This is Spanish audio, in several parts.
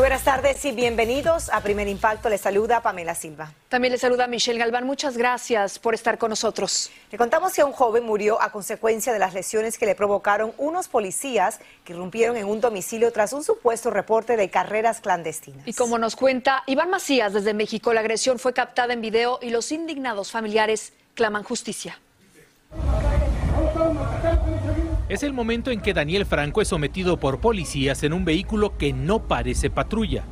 Muy buenas tardes y bienvenidos a Primer Impacto. Les saluda Pamela Silva. También le saluda Michelle Galván. Muchas gracias por estar con nosotros. Le contamos que un joven murió a consecuencia de las lesiones que le provocaron unos policías que irrumpieron en un domicilio tras un supuesto reporte de carreras clandestinas. Y como nos cuenta Iván Macías desde México, la agresión fue captada en video y los indignados familiares claman justicia. Es el momento en que Daniel Franco es sometido por policías en un vehículo que no parece patrulla.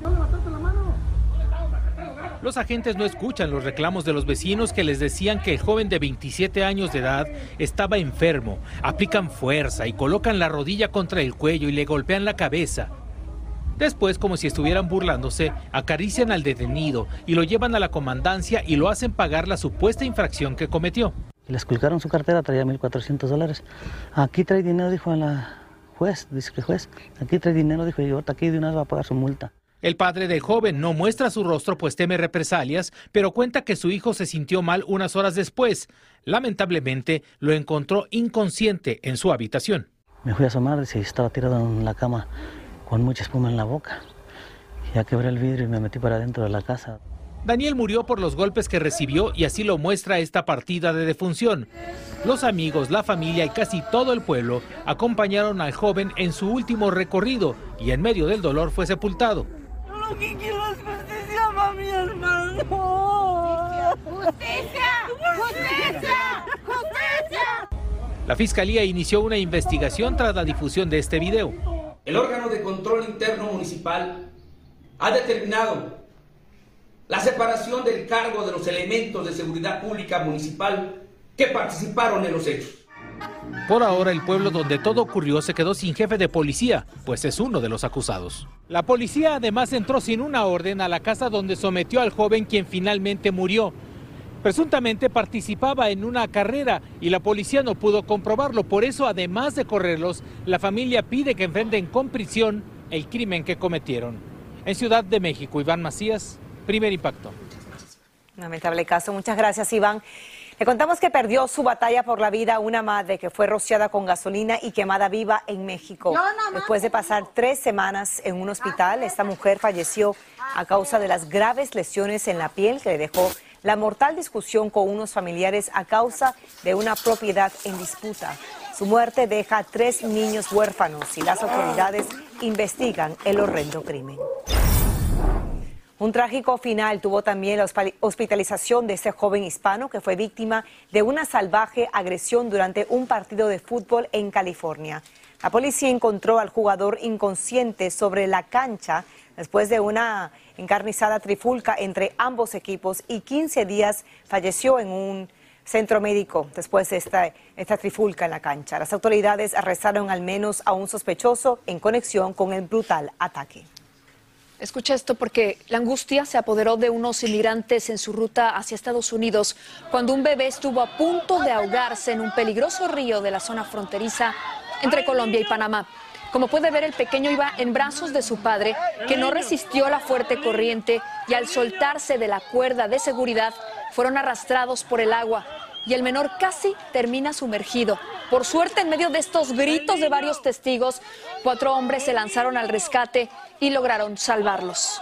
Los agentes no escuchan los reclamos de los vecinos que les decían que el joven de 27 años de edad estaba enfermo. Aplican fuerza y colocan la rodilla contra el cuello y le golpean la cabeza. Después, como si estuvieran burlándose, acarician al detenido y lo llevan a la comandancia y lo hacen pagar la supuesta infracción que cometió. Les colgaron su cartera, traía 1.400 dólares. Aquí trae dinero, dijo la juez, dice que juez. Aquí trae dinero, dijo, y ahorita aquí de una vez va a pagar su multa. El padre del joven no muestra su rostro pues teme represalias, pero cuenta que su hijo se sintió mal unas horas después. Lamentablemente, lo encontró inconsciente en su habitación. Me fui a asomar, y estaba tirado en la cama con mucha espuma en la boca. Ya quebré el vidrio y me metí para adentro de la casa. Daniel murió por los golpes que recibió y así lo muestra esta partida de defunción. Los amigos, la familia y casi todo el pueblo acompañaron al joven en su último recorrido y en medio del dolor fue sepultado. Lo que quiero es justicia para mi hermano. ¡Justicia! ¡Justicia! ¡Justicia! La fiscalía inició una investigación tras la difusión de este video. El órgano de control interno municipal ha determinado la separación del cargo de los elementos de seguridad pública municipal que participaron en los hechos. Por ahora, el pueblo donde todo ocurrió se quedó sin jefe de policía, pues es uno de los acusados. La policía además entró sin una orden a la casa donde sometió al joven quien finalmente murió. Presuntamente participaba en una carrera y la policía no pudo comprobarlo. Por eso, además de correrlos, la familia pide que enfrenten con prisión el crimen que cometieron. En Ciudad de México, Iván Macías, primer impacto. Lamentable caso. Muchas gracias, Iván. Le contamos que perdió su batalla por la vida una madre que fue rociada con gasolina y quemada viva en México. Después de pasar tres semanas en un hospital, esta mujer falleció a causa de las graves lesiones en la piel que le dejó la mortal discusión con unos familiares a causa de una propiedad en disputa. Su muerte deja a tres niños huérfanos y las autoridades investigan el horrendo crimen. Un trágico final tuvo también la hospitalización de ese joven hispano que fue víctima de una salvaje agresión durante un partido de fútbol en California. La policía encontró al jugador inconsciente sobre la cancha después de una encarnizada trifulca entre ambos equipos y 15 días falleció en un centro médico después de esta, esta trifulca en la cancha. Las autoridades arrestaron al menos a un sospechoso en conexión con el brutal ataque. Escucha esto porque la angustia se apoderó de unos inmigrantes en su ruta hacia Estados Unidos cuando un bebé estuvo a punto de ahogarse en un peligroso río de la zona fronteriza entre Colombia y Panamá. Como puede ver, el pequeño iba en brazos de su padre, que no resistió la fuerte corriente y al soltarse de la cuerda de seguridad fueron arrastrados por el agua y el menor casi termina sumergido. Por suerte, en medio de estos gritos de varios testigos, cuatro hombres se lanzaron al rescate y lograron salvarlos.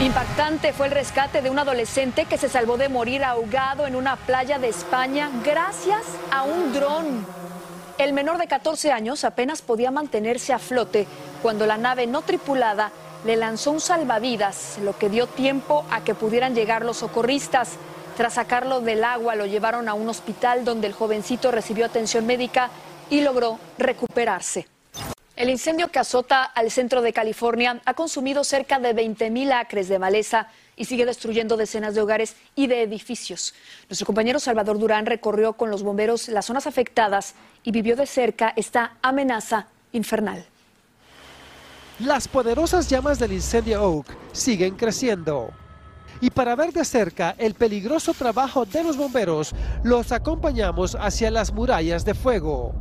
Impactante fue el rescate de un adolescente que se salvó de morir ahogado en una playa de España gracias a un dron. El menor de 14 años apenas podía mantenerse a flote cuando la nave no tripulada le lanzó un salvavidas, lo que dio tiempo a que pudieran llegar los socorristas. Tras sacarlo del agua, lo llevaron a un hospital donde el jovencito recibió atención médica y logró recuperarse. El incendio que azota al centro de California ha consumido cerca de 20 mil acres de maleza y sigue destruyendo decenas de hogares y de edificios. Nuestro compañero Salvador Durán recorrió con los bomberos las zonas afectadas y vivió de cerca esta amenaza infernal. Las poderosas llamas del incendio Oak siguen creciendo. Y para ver de cerca el peligroso trabajo de los bomberos, los acompañamos hacia las murallas de fuego.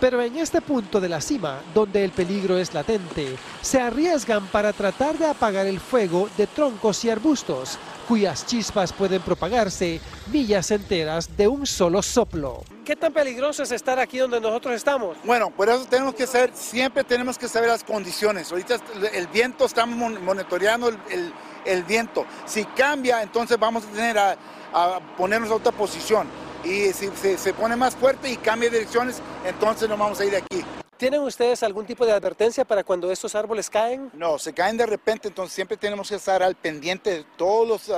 Pero en este punto de la cima, donde el peligro es latente, se arriesgan para tratar de apagar el fuego de troncos y arbustos, cuyas chispas pueden propagarse millas enteras de un solo soplo. ¿Qué tan peligroso es estar aquí donde nosotros estamos? Bueno, por eso tenemos que saber, siempre tenemos que saber las condiciones. Ahorita el viento, estamos monitoreando el, el, viento. Si cambia, entonces vamos a tener a, ponernos a otra posición y si se, pone más fuerte y cambia direcciones, entonces nos vamos a ir de aquí. ¿Tienen ustedes algún tipo de advertencia para cuando estos árboles caen? No, se caen de repente, entonces siempre tenemos que estar al pendiente de todos los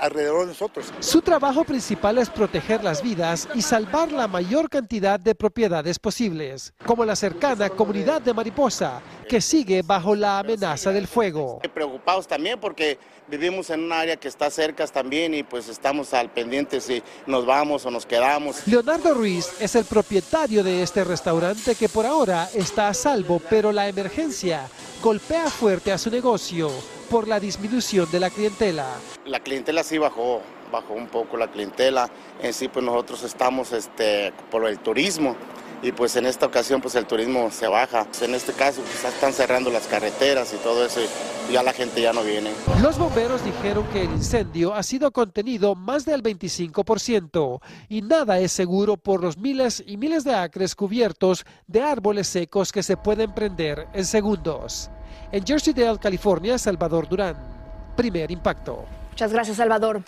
alrededor de nosotros. Su trabajo principal es proteger las vidas y salvar la mayor cantidad de propiedades posibles, como la cercana comunidad de Mariposa, que sigue bajo la amenaza del fuego. Preocupados también porque vivimos en un área que está cerca también y pues estamos al pendiente si nos vamos o nos quedamos. Leonardo Ruiz es el propietario de este restaurante que por ahora está a salvo, pero la emergencia golpea fuerte a su negocio por la disminución de la clientela. La clientela sí bajó, bajó un poco la clientela. En sí pues nosotros estamos este, por el turismo y pues en esta ocasión pues el turismo se baja. En este caso pues están cerrando las carreteras y todo eso y ya la gente ya no viene. Los bomberos dijeron que el incendio ha sido contenido más del 25% y nada es seguro por los miles y miles de acres cubiertos de árboles secos que se pueden prender en segundos. En Jersey-Dale, California, Salvador Durán. Primer impacto. Muchas gracias, Salvador.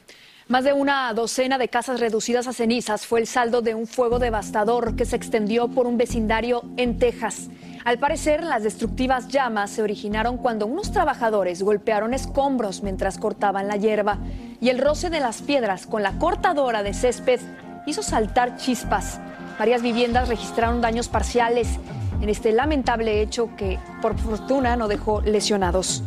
Más de una docena de casas reducidas a cenizas fue el saldo de un fuego devastador que se extendió por un vecindario en Texas. Al parecer, las destructivas llamas se originaron cuando unos trabajadores golpearon escombros mientras cortaban la hierba y el roce de las piedras con la cortadora de césped hizo saltar chispas. Varias viviendas registraron daños parciales en este lamentable hecho que, por fortuna, no dejó lesionados.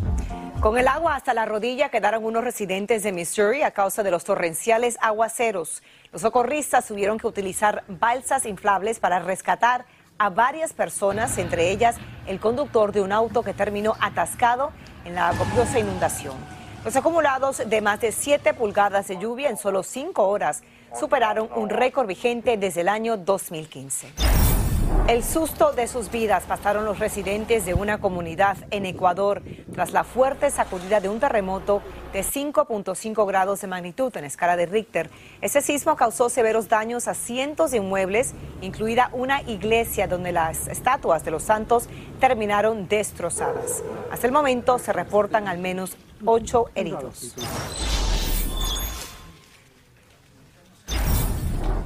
Con el agua hasta la rodilla quedaron unos residentes de Missouri a causa de los torrenciales aguaceros. Los socorristas tuvieron que utilizar balsas inflables para rescatar a varias personas, entre ellas el conductor de un auto que terminó atascado en la copiosa inundación. Los acumulados de más de 7 pulgadas de lluvia en solo 5 horas superaron un récord vigente desde el año 2015. El susto de sus vidas pasaron los residentes de una comunidad en Ecuador tras la fuerte sacudida de un terremoto de 5.5 grados de magnitud en escala de Richter. Ese sismo causó severos daños a cientos de inmuebles, incluida una iglesia donde las estatuas de los santos terminaron destrozadas. Hasta el momento se reportan al menos ocho heridos.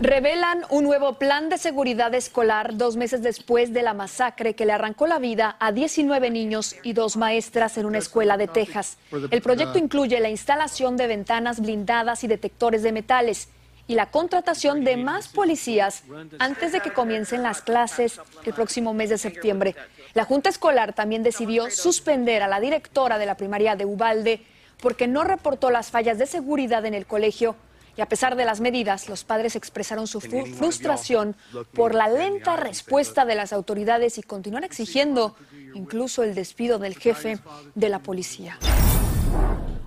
Revelan un nuevo plan de seguridad escolar dos meses después de la masacre que le arrancó la vida a 19 niños y dos maestras en una escuela de Texas. El proyecto incluye la instalación de ventanas blindadas y detectores de metales y la contratación de más policías antes de que comiencen las clases el próximo mes de septiembre. La Junta Escolar también decidió suspender a la directora de la primaria de Ubalde porque no reportó las fallas de seguridad en el colegio Y a pesar de las medidas, los padres expresaron su frustración por la lenta respuesta de las autoridades y continúan exigiendo incluso el despido del jefe de la policía.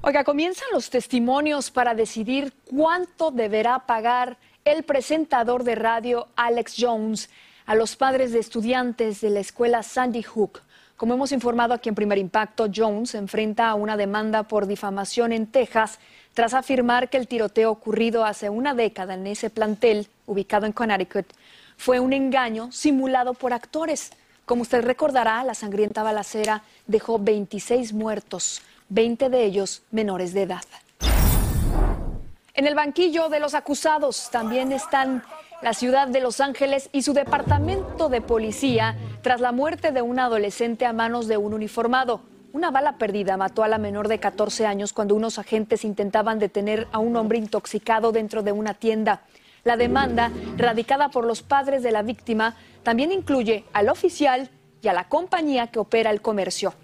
Oiga, comienzan los testimonios para decidir cuánto deberá pagar el presentador de radio Alex Jones a los padres de estudiantes de la escuela Sandy Hook. Como hemos informado aquí en Primer Impacto, Jones enfrenta a una demanda por difamación en Texas tras afirmar que el tiroteo ocurrido hace una década en ese plantel, ubicado en Connecticut, fue un engaño simulado por actores. Como usted recordará, la sangrienta balacera dejó 26 muertos, 20 de ellos menores de edad. En el banquillo de los acusados también están la ciudad de Los Ángeles y su departamento de policía tras la muerte de un adolescente a manos de un uniformado. Una bala perdida mató a la menor de 14 años cuando unos agentes intentaban detener a un hombre intoxicado dentro de una tienda. La demanda, radicada por los padres de la víctima, también incluye al oficial y a la compañía que opera el comercio.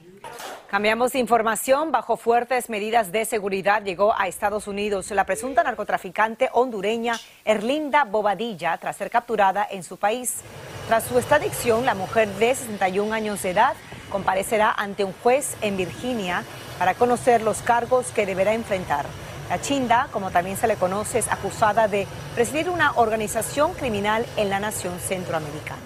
Cambiamos de información. Bajo fuertes medidas de seguridad llegó a Estados Unidos la presunta narcotraficante hondureña Erlinda Bobadilla tras ser capturada en su país. Tras su extradición, la mujer de 61 años de edad comparecerá ante un juez en Virginia para conocer los cargos que deberá enfrentar. La Chinda, como también se le conoce, es acusada de presidir una organización criminal en la nación centroamericana.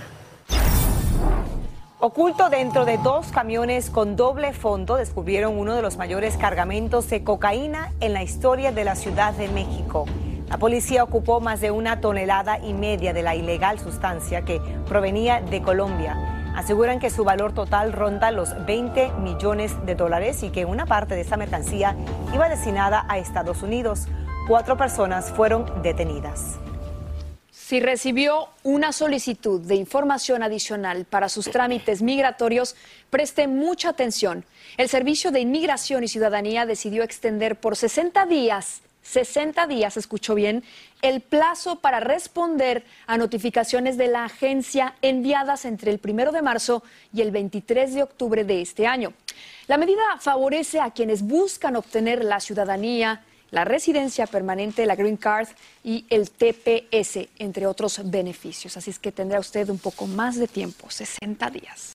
Oculto dentro de dos camiones con doble fondo, descubrieron uno de los mayores cargamentos de cocaína en la historia de la Ciudad de México. La policía ocupó más de una tonelada y media de la ilegal sustancia que provenía de Colombia. Aseguran que su valor total ronda los 20 millones de dólares y que una parte de esa mercancía iba destinada a Estados Unidos. Cuatro personas fueron detenidas. Si recibió una solicitud de información adicional para sus trámites migratorios, preste mucha atención. El Servicio de Inmigración y Ciudadanía decidió extender por 60 días 60 días, escuchó bien, el plazo para responder a notificaciones de la agencia enviadas entre el primero de marzo y el 23 de octubre de este año. La medida favorece a quienes buscan obtener la ciudadanía, la residencia permanente, la Green Card y el TPS, entre otros beneficios. Así es que tendrá usted un poco más de tiempo, 60 días.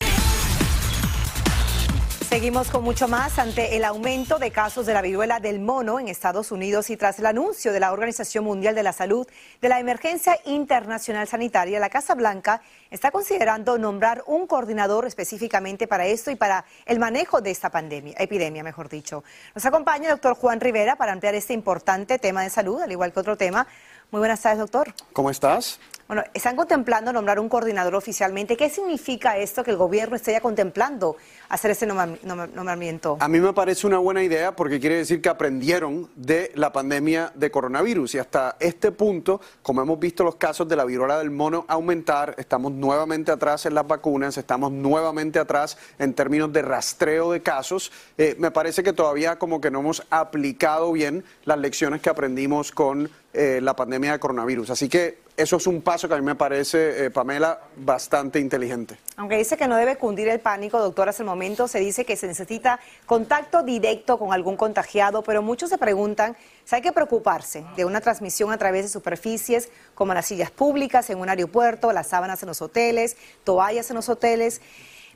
Seguimos con mucho más ante el aumento de casos de la viruela del mono en Estados Unidos y tras el anuncio de la Organización Mundial de la Salud de la emergencia internacional sanitaria, la Casa Blanca está considerando nombrar un coordinador específicamente para esto y para el manejo de esta pandemia, epidemia, mejor dicho. Nos acompaña el doctor Juan Rivera para ampliar este importante tema de salud, al igual que otro tema. Muy buenas tardes, doctor. ¿Cómo estás? Bueno, están contemplando nombrar un coordinador oficialmente. ¿Qué significa esto que el gobierno esté ya contemplando hacer ese nombramiento? A mí me parece una buena idea porque quiere decir que aprendieron de la pandemia de coronavirus y hasta este punto, como hemos visto los casos de la viruela del mono aumentar, estamos nuevamente atrás en las vacunas, estamos nuevamente atrás en términos de rastreo de casos. Eh, me parece que todavía como que no hemos aplicado bien las lecciones que aprendimos con eh, la pandemia de coronavirus. Así que eso es un paso que a mí me parece, eh, Pamela, bastante inteligente. Aunque dice que no debe cundir el pánico, doctor, hasta el momento se dice que se necesita contacto directo con algún contagiado, pero muchos se preguntan si hay que preocuparse de una transmisión a través de superficies como las sillas públicas en un aeropuerto, las sábanas en los hoteles, toallas en los hoteles.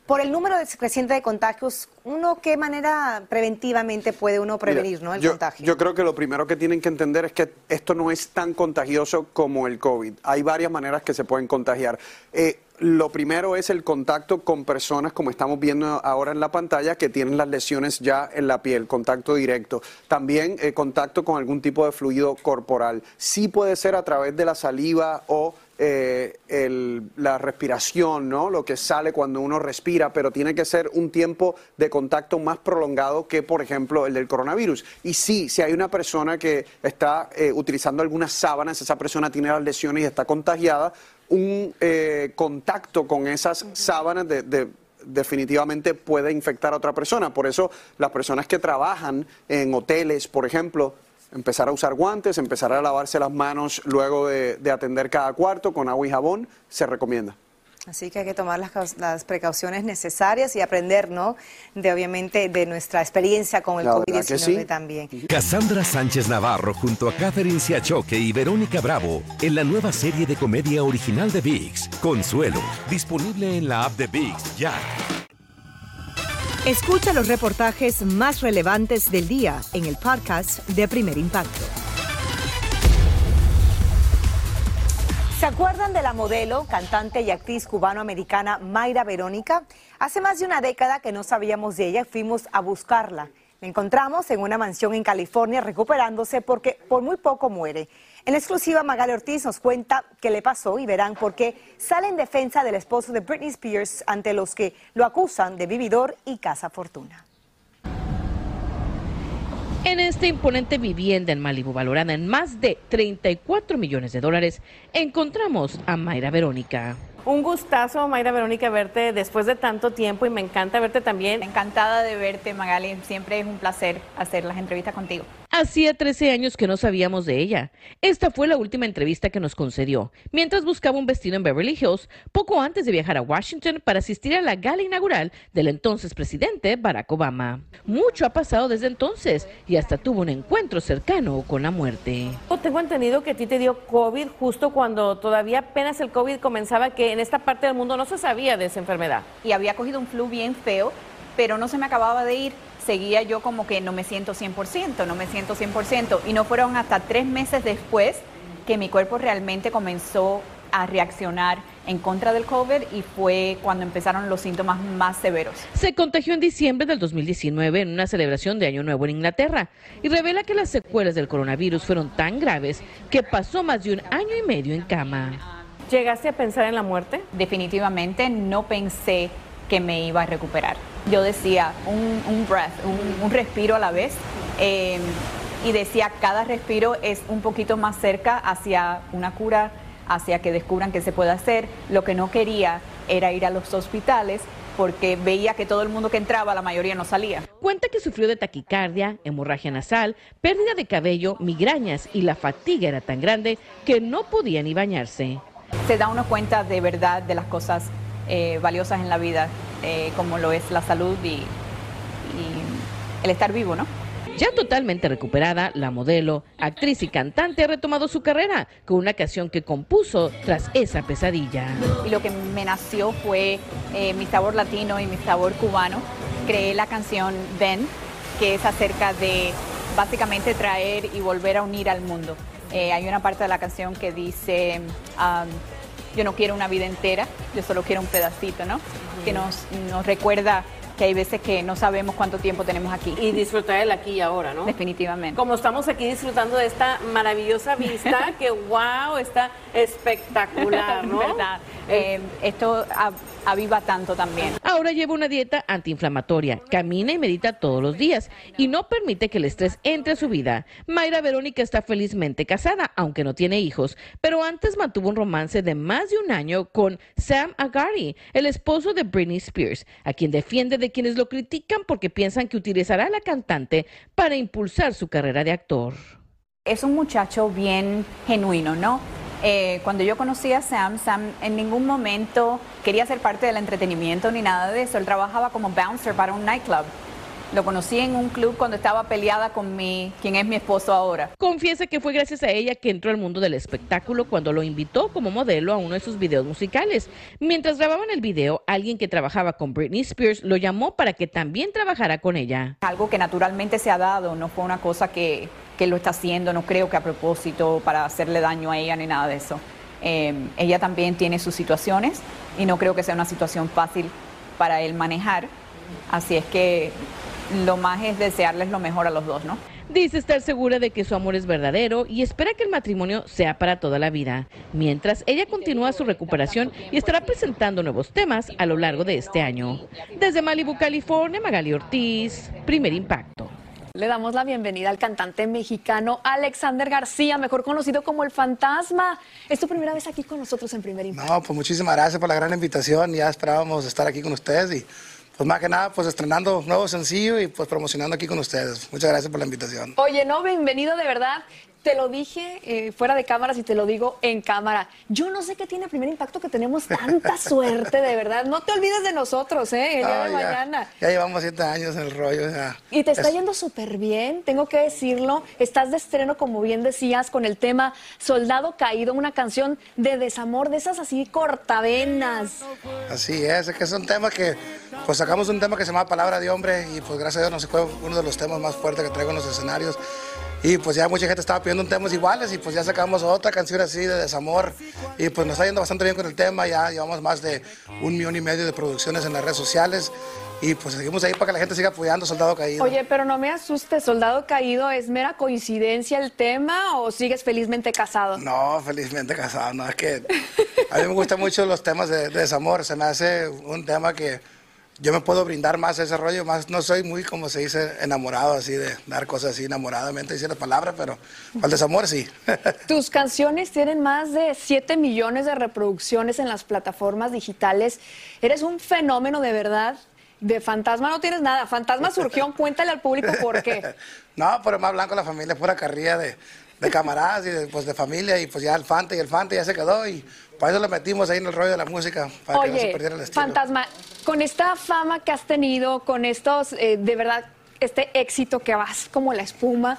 Por el número de creciente de contagios, uno qué manera preventivamente puede uno prevenir ¿no? el contagio? Yo creo que lo primero que tienen que entender es que esto no es tan contagioso como el COVID. Hay varias maneras que se pueden contagiar. Eh, lo primero es el contacto con personas, como estamos viendo ahora en la pantalla, que tienen las lesiones ya en la piel, contacto directo. También eh, contacto con algún tipo de fluido corporal. Sí puede ser a través de la saliva o eh, la respiración, ¿no? Lo que sale cuando uno respira, pero tiene que ser un tiempo de contacto más prolongado que, por ejemplo, el del coronavirus. Y sí, si hay una persona que está eh, utilizando algunas sábanas, esa persona tiene las lesiones y está contagiada, un eh, contacto con esas sábanas definitivamente puede infectar a otra persona. Por eso las personas que trabajan en hoteles, por ejemplo, empezar a usar guantes, empezar a lavarse las manos luego de, atender cada cuarto con agua y jabón, se recomienda. Así que hay que tomar las, las precauciones necesarias y aprender, ¿no? De obviamente de nuestra experiencia con el COVID-19 también. Cassandra Sánchez Navarro junto a Catherine Siachoque y Verónica Bravo en la nueva serie de comedia original de VIX, Consuelo, disponible en la app de VIX ya. Escucha los reportajes más relevantes del día en el podcast de Primer Impacto. ¿Se acuerdan de la modelo, cantante y actriz cubano-americana Mayra Verónica? Hace más de una década que no sabíamos de ella fuimos a buscarla. La encontramos en una mansión en California recuperándose porque por muy poco muere. En exclusiva, Magali Ortiz nos cuenta qué le pasó y verán por qué sale en defensa del esposo de Britney Spears ante los que lo acusan de vividor y casa fortuna. En esta imponente vivienda en Malibu, valorada en más de 34 millones de dólares, encontramos a Mayra Verónica. Un gustazo, Mayra Verónica, verte después de tanto tiempo y me encanta verte también. Encantada de verte, Magali. Siempre es un placer hacer las entrevistas contigo. Hacía 13 años que no sabíamos de ella. Esta fue la última entrevista que nos concedió, mientras buscaba un vestido en Beverly Hills, poco antes de viajar a Washington para asistir a la gala inaugural del entonces presidente Barack Obama. Mucho ha pasado desde entonces y hasta tuvo un encuentro cercano con la muerte. Tengo entendido que a ti te dio COVID justo cuando todavía apenas el COVID comenzaba, que en esta parte del mundo no se sabía de esa enfermedad. Y había cogido un flu bien feo, pero no se me acababa de ir seguía yo como que no me siento 100%, no me siento 100%. Y no fueron hasta tres meses después que mi cuerpo realmente comenzó a reaccionar en contra del COVID y fue cuando empezaron los síntomas más severos. Se contagió en diciembre del 2019 en una celebración de Año Nuevo en Inglaterra y revela que las secuelas del coronavirus fueron tan graves que pasó más de un año y medio en cama. ¿Llegaste a pensar en la muerte? Definitivamente no pensé que me iba a recuperar. Yo decía un, breath, un, respiro a la vez. Em, y decía, cada respiro es un poquito más cerca hacia una cura, hacia que descubran qué se puede hacer. Lo que no quería era ir a los hospitales porque veía que todo el mundo que entraba, la mayoría no salía. Cuenta que sufrió de taquicardia, hemorragia nasal, pérdida de cabello, migrañas y la fatiga era tan grande que no podía ni bañarse. Se da uno cuenta de verdad de las cosas eh, valiosas en la vida, eh, como lo es la salud y, y el estar vivo, ¿no? Ya totalmente recuperada, la modelo, actriz y cantante ha retomado su carrera con una canción que compuso tras esa pesadilla. Y lo que me nació fue eh, mi sabor latino y mi sabor cubano. Creé la canción Ven, que es acerca de básicamente traer y volver a unir al mundo. hay una parte de la canción que dice, um, yo no quiero una vida entera, yo solo quiero un pedacito, ¿no? Que nos, nos recuerda que hay veces que no sabemos cuánto tiempo tenemos aquí. Y disfrutar del aquí y ahora, ¿no? Definitivamente. Como estamos aquí disfrutando de esta maravillosa vista, que wow, está espectacular, ¿no? ¿Verdad? Eh, esto aviva tanto también. Ahora lleva una dieta antiinflamatoria, camina y medita todos los días y no permite que el estrés entre a su vida. Mayra Verónica está felizmente casada, aunque no tiene hijos, pero antes mantuvo un romance de más de un año con Sam Agari, el esposo de Britney Spears, a quien defiende de quienes lo critican porque piensan que utilizará a la cantante para impulsar su carrera de actor. Es un muchacho bien genuino, ¿no? Eh, cuando yo conocí a Sam, Sam en ningún momento quería ser parte del entretenimiento ni nada de eso. Él trabajaba como bouncer para un nightclub. Lo conocí en un club cuando estaba peleada con mi, quien es mi esposo ahora. Confiesa que fue gracias a ella que entró al mundo del espectáculo cuando lo invitó como modelo a uno de sus videos musicales. Mientras grababan el video, alguien que trabajaba con Britney Spears lo llamó para que también trabajara con ella. Algo que naturalmente se ha dado, no fue una cosa que, que lo está haciendo, no creo que a propósito para hacerle daño a ella ni nada de eso. Em, ella también tiene sus situaciones y no creo que sea una situación fácil para él manejar. Así es que lo más es desearles lo mejor a los dos, ¿no? Dice estar segura de que su amor es verdadero y espera que el matrimonio sea para toda la vida. Mientras ella continúa su recuperación y estará presentando nuevos temas a lo largo de este año. Desde Malibu, California, Magali Ortiz, Primer Impacto. Le damos la bienvenida al cantante mexicano Alexander García, mejor conocido como El Fantasma. Es tu primera vez aquí con nosotros en Primer Impacto. No, pues muchísimas gracias por la gran invitación. Ya esperábamos estar aquí con ustedes y pues más que nada, pues estrenando nuevo sencillo y pues promocionando aquí con ustedes. Muchas gracias por la invitación. Oye, no, bienvenido de verdad. Te lo dije eh, fuera de cámaras y te lo digo en cámara. Yo no sé qué tiene primer impacto que tenemos tanta suerte, de verdad. No te olvides de nosotros, ¿eh? El día de ya, mañana. Ya llevamos siete años en el rollo. ya. Y te está Es- yendo súper bien, tengo que decirlo. Estás de estreno, como bien decías, con el tema Soldado Caído, una canción de desamor, de esas así cortavenas. Así es, es que es un tema que, pues sacamos un tema que se llama Palabra de Hombre y pues gracias a Dios nos fue uno de los temas más fuertes que traigo en los escenarios. Y pues ya mucha gente estaba pidiendo temas iguales y pues ya sacamos otra canción así de desamor y pues nos está yendo bastante bien con el tema, ya llevamos más de un millón y medio de producciones en las redes sociales y pues seguimos ahí para que la gente siga apoyando Soldado Caído. Oye, pero no me asustes, Soldado Caído, ¿es mera coincidencia el tema o sigues felizmente casado? No, felizmente casado, no, es que a mí me gustan mucho los temas de, de desamor, se me hace un tema que yo me puedo brindar más a ese rollo, más no soy muy, como se dice, enamorado así de dar cosas así enamoradamente, decir las palabras, pero al desamor sí. Tus canciones tienen más de 7 millones de reproducciones en las plataformas digitales. Eres un fenómeno de verdad. De fantasma no tienes nada. Fantasma surgió, cuéntale al público por qué. No, pero más blanco la familia, pura carrilla de, de camaradas y de, pues, de familia y pues ya el Fante y el Fante ya se quedó y para eso lo metimos ahí en el rollo de la música, para que no se Oye, perdiera el estilo. Fantasma, con esta fama que has tenido, con estos, eh, de verdad, este éxito que vas como la espuma,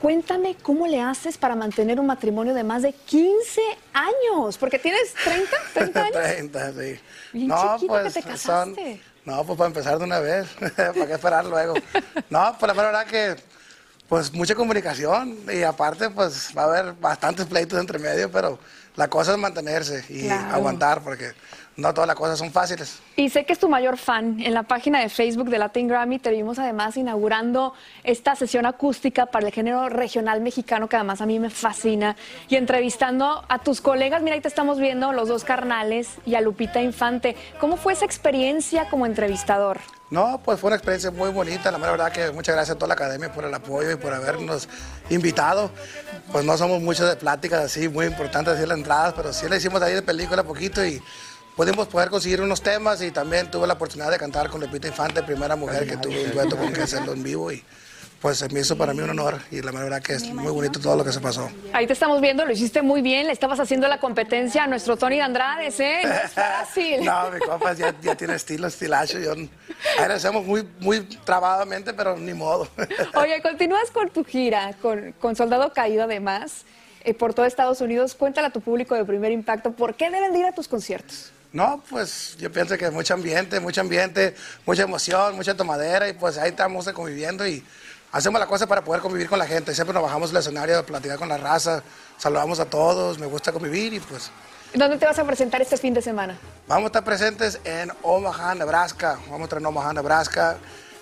cuéntame cómo le haces para mantener un matrimonio de más de 15 años, porque tienes 30, 30 años. 30, sí. Bien no, chiquito pues que te son- casaste. no, pues para empezar de una vez, ¿para qué esperar luego? No, pues la verdad que, pues mucha comunicación y aparte, pues va a haber bastantes pleitos entre medio, pero la cosa es mantenerse y Claro. aguantar porque no todas las cosas son fáciles. Y sé que es tu mayor fan. En la página de Facebook de Latin Grammy te vimos además inaugurando esta sesión acústica para el género regional mexicano que además a mí me fascina y entrevistando a tus colegas. Mira, ahí te estamos viendo los dos carnales y a Lupita Infante. ¿Cómo fue esa experiencia como entrevistador? No, pues fue una experiencia muy bonita. La mera verdad que muchas gracias a toda la academia por el apoyo y por habernos invitado. Pues no somos muchos de pláticas así, muy importantes así las entradas, pero sí le hicimos ahí de película poquito y pudimos poder conseguir unos temas y también tuve la oportunidad de cantar con Lupita Infante, primera mujer que tuve un dueto con que hacerlo en vivo y pues se me hizo para mí un honor y la verdad que es muy bonito todo lo que se pasó. Ahí te estamos viendo, lo hiciste muy bien, le estabas haciendo la competencia a nuestro Tony Andrades, ¿eh? No es fácil. No, mi compa ya, ya tiene estilo, estilacho. Yo, ahí lo hacemos muy, muy trabadamente, pero ni modo. Oye, continúas con tu gira, con, con Soldado Caído además, eh, por todo Estados Unidos. Cuéntale a tu público de primer impacto, ¿por qué deben de ir a tus conciertos? No, pues yo pienso que mucho ambiente, mucho ambiente, mucha emoción, mucha tomadera y pues ahí estamos conviviendo y hacemos la cosa para poder convivir con la gente. Siempre nos bajamos del escenario a platicar con la raza, saludamos a todos, me gusta convivir y pues ¿Dónde te vas a presentar este fin de semana? vamos a estar presentes en Omaha, Nebraska. Vamos a estar en Omaha, Nebraska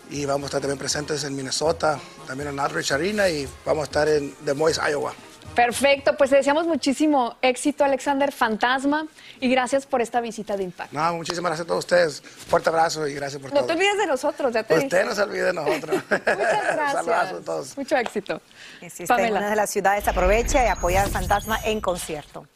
y vamos a estar también presentes en Minnesota, también en Aldrich Arena y vamos a estar en Des Moines, Iowa. Perfecto, pues te deseamos muchísimo éxito, Alexander Fantasma, y gracias por esta visita de impacto. No, muchísimas gracias a todos ustedes. Fuerte abrazo y gracias por No todo. te olvides de nosotros, ya te dije. Usted no se olvide de nosotros. Muchas gracias. Saludazos a todos. Mucho éxito. En una de las ciudades, aprovecha y apoya al fantasma en concierto.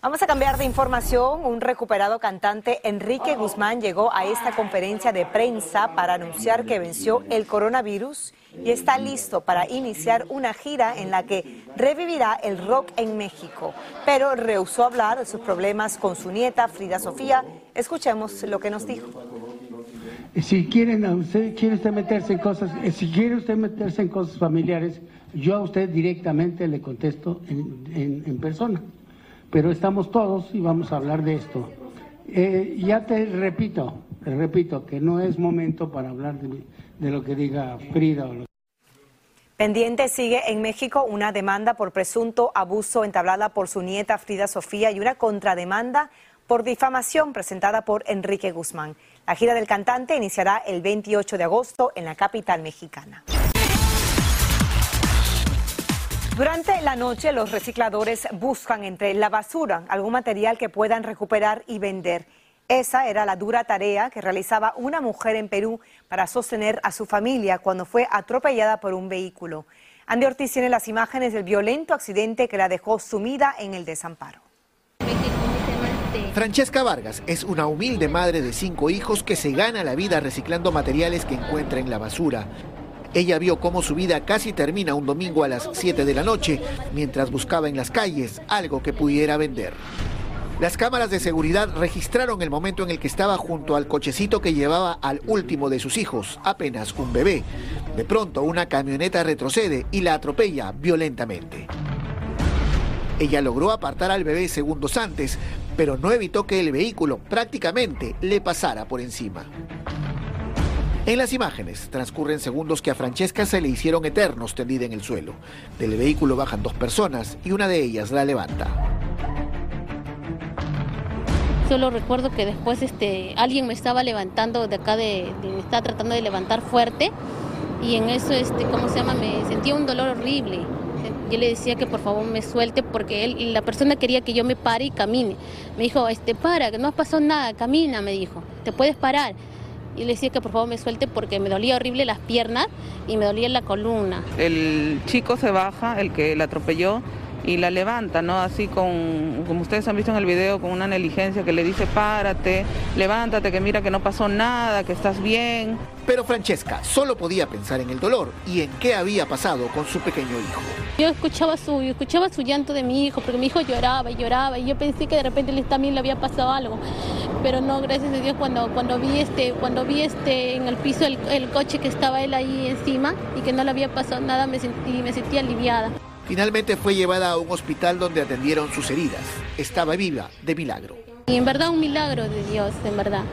Vamos a cambiar de información. Un recuperado cantante, Enrique Guzmán, llegó a esta conferencia de prensa para anunciar que venció el coronavirus y está listo para iniciar una gira en la que revivirá el rock en México. Pero rehusó hablar de sus problemas con su nieta, Frida Sofía. Escuchemos lo que nos dijo. Si quieren a usted, quiere usted meterse en cosas, eh, si quiere usted meterse en cosas familiares, yo a usted directamente le contesto en, persona. Pero estamos todos y vamos a hablar de esto. Eh, ya te repito, repito que no es momento para hablar de, mi- de lo que diga Frida Pendiente sigue en México una demanda por presunto abuso entablada por su nieta Frida Sofía y una contrademanda por difamación presentada por Enrique Guzmán. La gira del cantante iniciará el 28 de agosto en la capital mexicana. Durante la noche los recicladores buscan entre la basura algún material que puedan recuperar y vender. Esa era la dura tarea que realizaba una mujer en Perú para sostener a su familia cuando fue atropellada por un vehículo. Andy Ortiz tiene las imágenes del violento accidente que la dejó sumida en el desamparo. Francesca Vargas es una humilde madre de cinco hijos que se gana la vida reciclando materiales que encuentra en la basura. Ella vio cómo su vida casi termina un domingo a las 7 de la noche mientras buscaba en las calles algo que pudiera vender. Las cámaras de seguridad registraron el momento en el que estaba junto al cochecito que llevaba al último de sus hijos, apenas un bebé. De pronto una camioneta retrocede y la atropella violentamente. Ella logró apartar al bebé segundos antes, pero no evitó que el vehículo prácticamente le pasara por encima. En las imágenes transcurren segundos que a Francesca se le hicieron eternos tendida en el suelo. Del vehículo bajan dos personas y una de ellas la levanta. Solo recuerdo que después este, alguien me estaba levantando de acá, de, me estaba tratando de levantar fuerte y en eso, este, ¿cómo se llama? Me sentía un dolor horrible. Yo le decía que por favor me suelte porque él, la persona quería que yo me pare y camine. Me dijo, este, para, que no ha pasado nada, camina, me dijo, te puedes parar. Y le decía que por favor me suelte porque me dolía horrible las piernas y me dolía la columna. El chico se baja, el que la atropelló, y la levanta, ¿no? Así con, como ustedes han visto en el video, con una negligencia que le dice párate, levántate, que mira que no pasó nada, que estás bien. Pero Francesca solo podía pensar en el dolor y en qué había pasado con su pequeño hijo. Yo escuchaba su, escuchaba su llanto de mi hijo, porque mi hijo lloraba y lloraba y yo pensé que de repente él también le había pasado algo. Pero no, gracias a Dios, cuando, cuando vi este, cuando vi este en el piso el, el coche que estaba él ahí encima y que no le había pasado nada, me sentí, me sentí aliviada. Finalmente fue llevada a un hospital donde atendieron sus heridas. Estaba viva de milagro. Y en verdad un milagro de Dios, en verdad.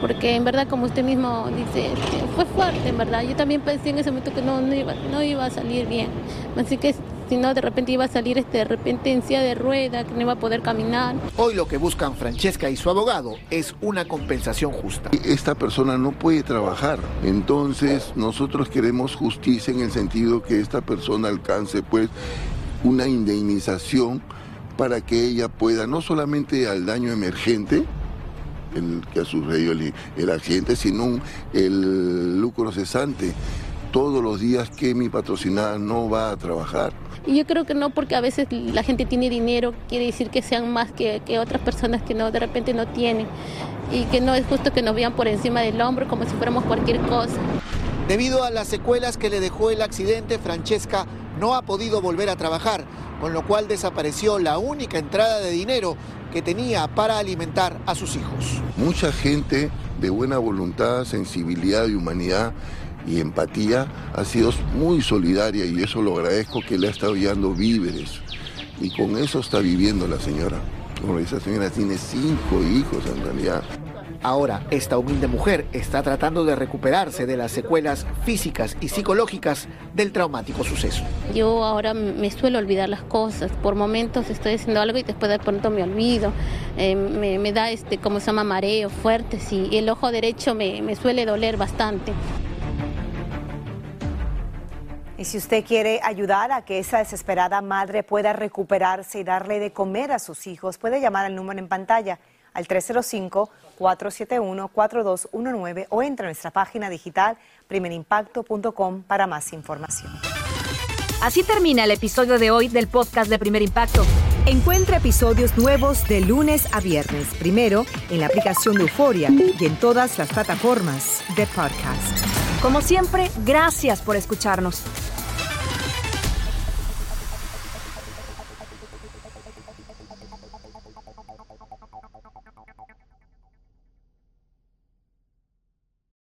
Porque en verdad, como usted mismo dice, fue fuerte, en verdad. Yo también pensé en ese momento que no, no, iba, no iba a salir bien. Así que si no, de repente iba a salir este, de repente en silla de rueda, que no iba a poder caminar. Hoy lo que buscan Francesca y su abogado es una compensación justa. Esta persona no puede trabajar, entonces nosotros queremos justicia en el sentido que esta persona alcance pues una indemnización para que ella pueda no solamente al daño emergente, el que ha sucedido el, el accidente, sino el lucro cesante todos los días que mi patrocinada no va a trabajar. Y yo creo que no, porque a veces la gente tiene dinero, quiere decir que sean más que, que, otras personas que no de repente no tienen. Y que no es justo que nos vean por encima del hombro como si fuéramos cualquier cosa. Debido a las secuelas que le dejó el accidente, Francesca no ha podido volver a trabajar, con lo cual desapareció la única entrada de dinero que tenía para alimentar a sus hijos. Mucha gente de buena voluntad, sensibilidad y humanidad y empatía ha sido muy solidaria y eso lo agradezco que le ha estado dando víveres. Y con eso está viviendo la señora. esa señora tiene cinco hijos en realidad. Ahora, esta humilde mujer está tratando de recuperarse de las secuelas físicas y psicológicas del traumático suceso. Yo ahora me suelo olvidar las cosas. Por momentos estoy haciendo algo y después de pronto me olvido. Eh, me, me, da, este, como se llama, mareo fuerte. Sí. Y el ojo derecho me, me suele doler bastante. Y si usted quiere ayudar a que esa desesperada madre pueda recuperarse y darle de comer a sus hijos, puede llamar al número en pantalla al 305-471-4219 o entra a nuestra página digital primerimpacto.com para más información. Así termina el episodio de hoy del podcast de Primer Impacto. Encuentra episodios nuevos de lunes a viernes, primero en la aplicación de Euforia y en todas las plataformas de podcast. Como siempre, gracias por escucharnos.